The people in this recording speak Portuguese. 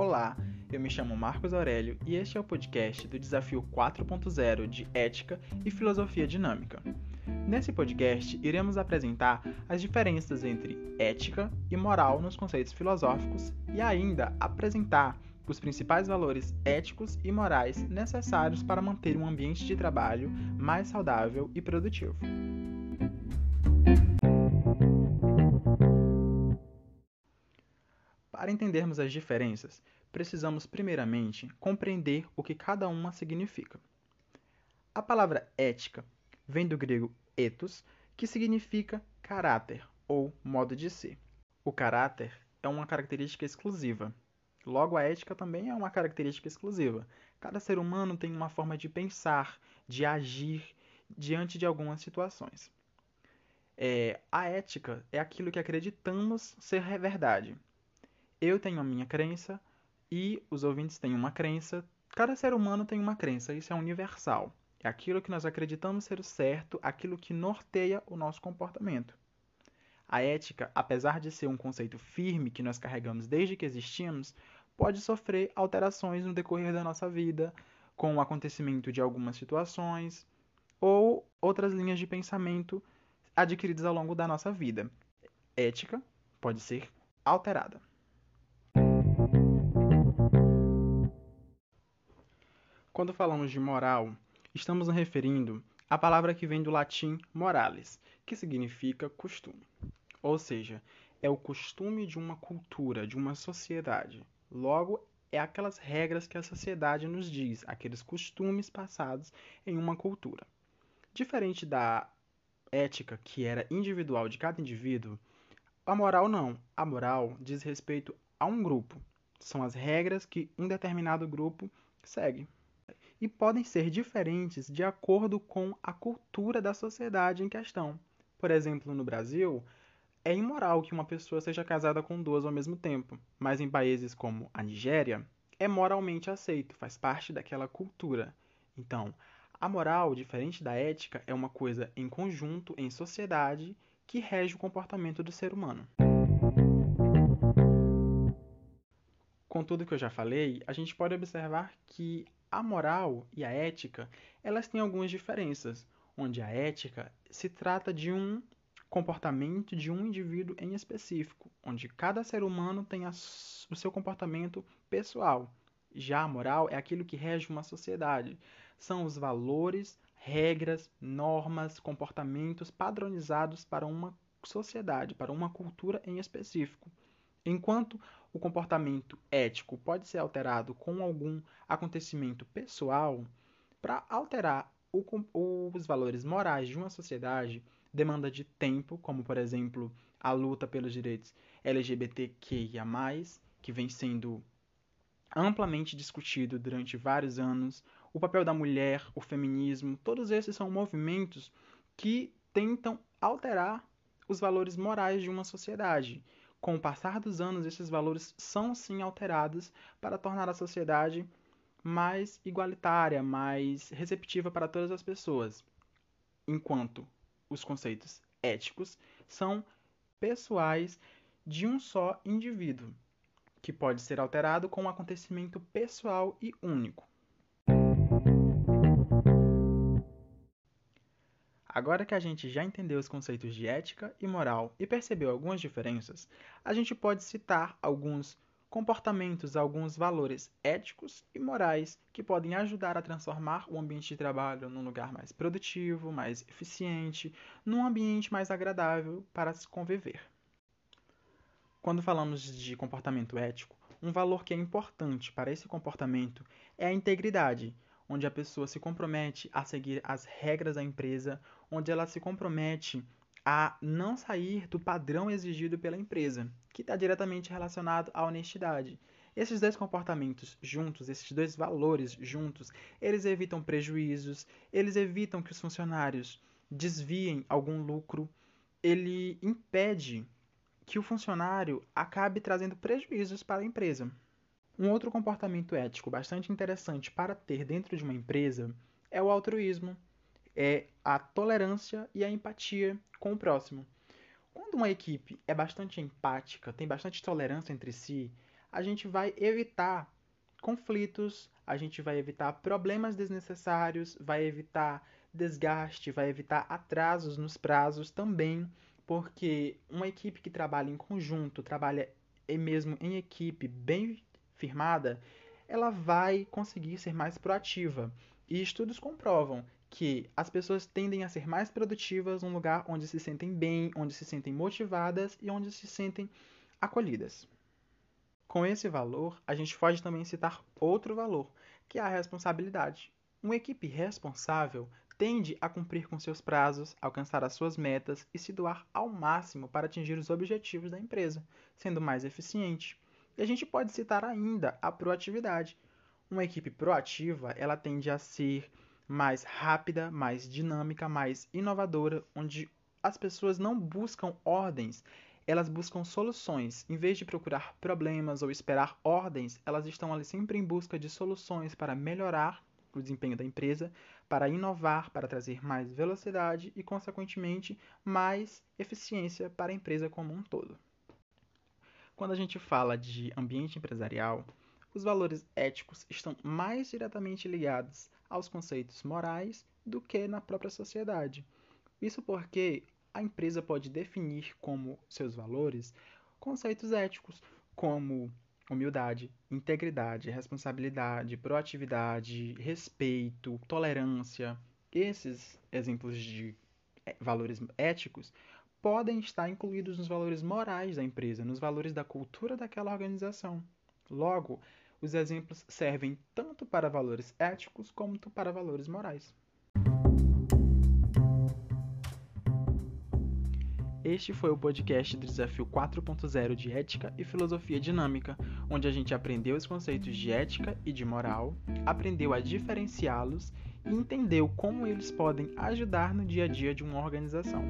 Olá, eu me chamo Marcos Aurélio e este é o podcast do Desafio 4.0 de Ética e Filosofia Dinâmica. Nesse podcast, iremos apresentar as diferenças entre ética e moral nos conceitos filosóficos e ainda apresentar os principais valores éticos e morais necessários para manter um ambiente de trabalho mais saudável e produtivo. Para entendermos as diferenças, precisamos primeiramente compreender o que cada uma significa. A palavra ética vem do grego ethos, que significa caráter ou modo de ser. O caráter é uma característica exclusiva. Logo, a ética também é uma característica exclusiva. Cada ser humano tem uma forma de pensar, de agir diante de algumas situações. É, a ética é aquilo que acreditamos ser verdade. Eu tenho a minha crença e os ouvintes têm uma crença. Cada ser humano tem uma crença, isso é universal. É aquilo que nós acreditamos ser o certo, aquilo que norteia o nosso comportamento. A ética, apesar de ser um conceito firme que nós carregamos desde que existimos, pode sofrer alterações no decorrer da nossa vida, com o acontecimento de algumas situações ou outras linhas de pensamento adquiridas ao longo da nossa vida. Ética pode ser alterada. Quando falamos de moral, estamos nos referindo à palavra que vem do latim morales, que significa costume. Ou seja, é o costume de uma cultura, de uma sociedade. Logo, é aquelas regras que a sociedade nos diz, aqueles costumes passados em uma cultura. Diferente da ética, que era individual de cada indivíduo, a moral não. A moral diz respeito a um grupo. São as regras que um determinado grupo segue e podem ser diferentes de acordo com a cultura da sociedade em questão. Por exemplo, no Brasil, é imoral que uma pessoa seja casada com duas ao mesmo tempo, mas em países como a Nigéria, é moralmente aceito, faz parte daquela cultura. Então, a moral, diferente da ética, é uma coisa em conjunto, em sociedade, que rege o comportamento do ser humano. Com tudo que eu já falei, a gente pode observar que a moral e a ética, elas têm algumas diferenças, onde a ética se trata de um comportamento de um indivíduo em específico, onde cada ser humano tem o seu comportamento pessoal. Já a moral é aquilo que rege uma sociedade. São os valores, regras, normas, comportamentos padronizados para uma sociedade, para uma cultura em específico. Enquanto o comportamento ético pode ser alterado com algum acontecimento pessoal, para alterar o, os valores morais de uma sociedade demanda de tempo, como por exemplo a luta pelos direitos LGBTQIA, que vem sendo amplamente discutido durante vários anos, o papel da mulher, o feminismo, todos esses são movimentos que tentam alterar os valores morais de uma sociedade. Com o passar dos anos, esses valores são sim alterados para tornar a sociedade mais igualitária, mais receptiva para todas as pessoas. Enquanto os conceitos éticos são pessoais de um só indivíduo, que pode ser alterado com um acontecimento pessoal e único. Agora que a gente já entendeu os conceitos de ética e moral e percebeu algumas diferenças, a gente pode citar alguns comportamentos, alguns valores éticos e morais que podem ajudar a transformar o ambiente de trabalho num lugar mais produtivo, mais eficiente, num ambiente mais agradável para se conviver. Quando falamos de comportamento ético, um valor que é importante para esse comportamento é a integridade, onde a pessoa se compromete a seguir as regras da empresa, onde ela se compromete a não sair do padrão exigido pela empresa, que está diretamente relacionado à honestidade. Esses dois comportamentos juntos, esses dois valores juntos, eles evitam prejuízos, eles evitam que os funcionários desviem algum lucro, ele impede que o funcionário acabe trazendo prejuízos para a empresa. Um outro comportamento ético bastante interessante para ter dentro de uma empresa é o altruísmo, é a tolerância e a empatia com o próximo. Quando uma equipe é bastante empática, tem bastante tolerância entre si, a gente vai evitar conflitos, a gente vai evitar problemas desnecessários, vai evitar desgaste, vai evitar atrasos nos prazos também, porque uma equipe que trabalha em conjunto, trabalha mesmo em equipe bem firmada, ela vai conseguir ser mais proativa. E estudos comprovam que as pessoas tendem a ser mais produtivas num lugar onde se sentem bem, onde se sentem motivadas e onde se sentem acolhidas. Com esse valor, a gente pode também citar outro valor, que é a responsabilidade. Uma equipe responsável tende a cumprir com seus prazos, alcançar as suas metas e se doar ao máximo para atingir os objetivos da empresa, sendo mais eficiente. E a gente pode citar ainda a proatividade. Uma equipe proativa, ela tende a ser mais rápida, mais dinâmica, mais inovadora, onde as pessoas não buscam ordens, elas buscam soluções. Em vez de procurar problemas ou esperar ordens, elas estão ali sempre em busca de soluções para melhorar o desempenho da empresa, para inovar, para trazer mais velocidade e, consequentemente, mais eficiência para a empresa como um todo. Quando a gente fala de ambiente empresarial, os valores éticos estão mais diretamente ligados aos conceitos morais do que na própria sociedade. Isso porque a empresa pode definir como seus valores conceitos éticos, como humildade, integridade, responsabilidade, proatividade, respeito, tolerância. Esses exemplos de eh, valores éticos podem estar incluídos nos valores morais da empresa, nos valores da cultura daquela organização. Logo, os exemplos servem tanto para valores éticos como para valores morais. Este foi o podcast do Desafio 4.0 de Ética e Filosofia Dinâmica, onde a gente aprendeu os conceitos de ética e de moral, aprendeu a diferenciá-los e entendeu como eles podem ajudar no dia a dia de uma organização.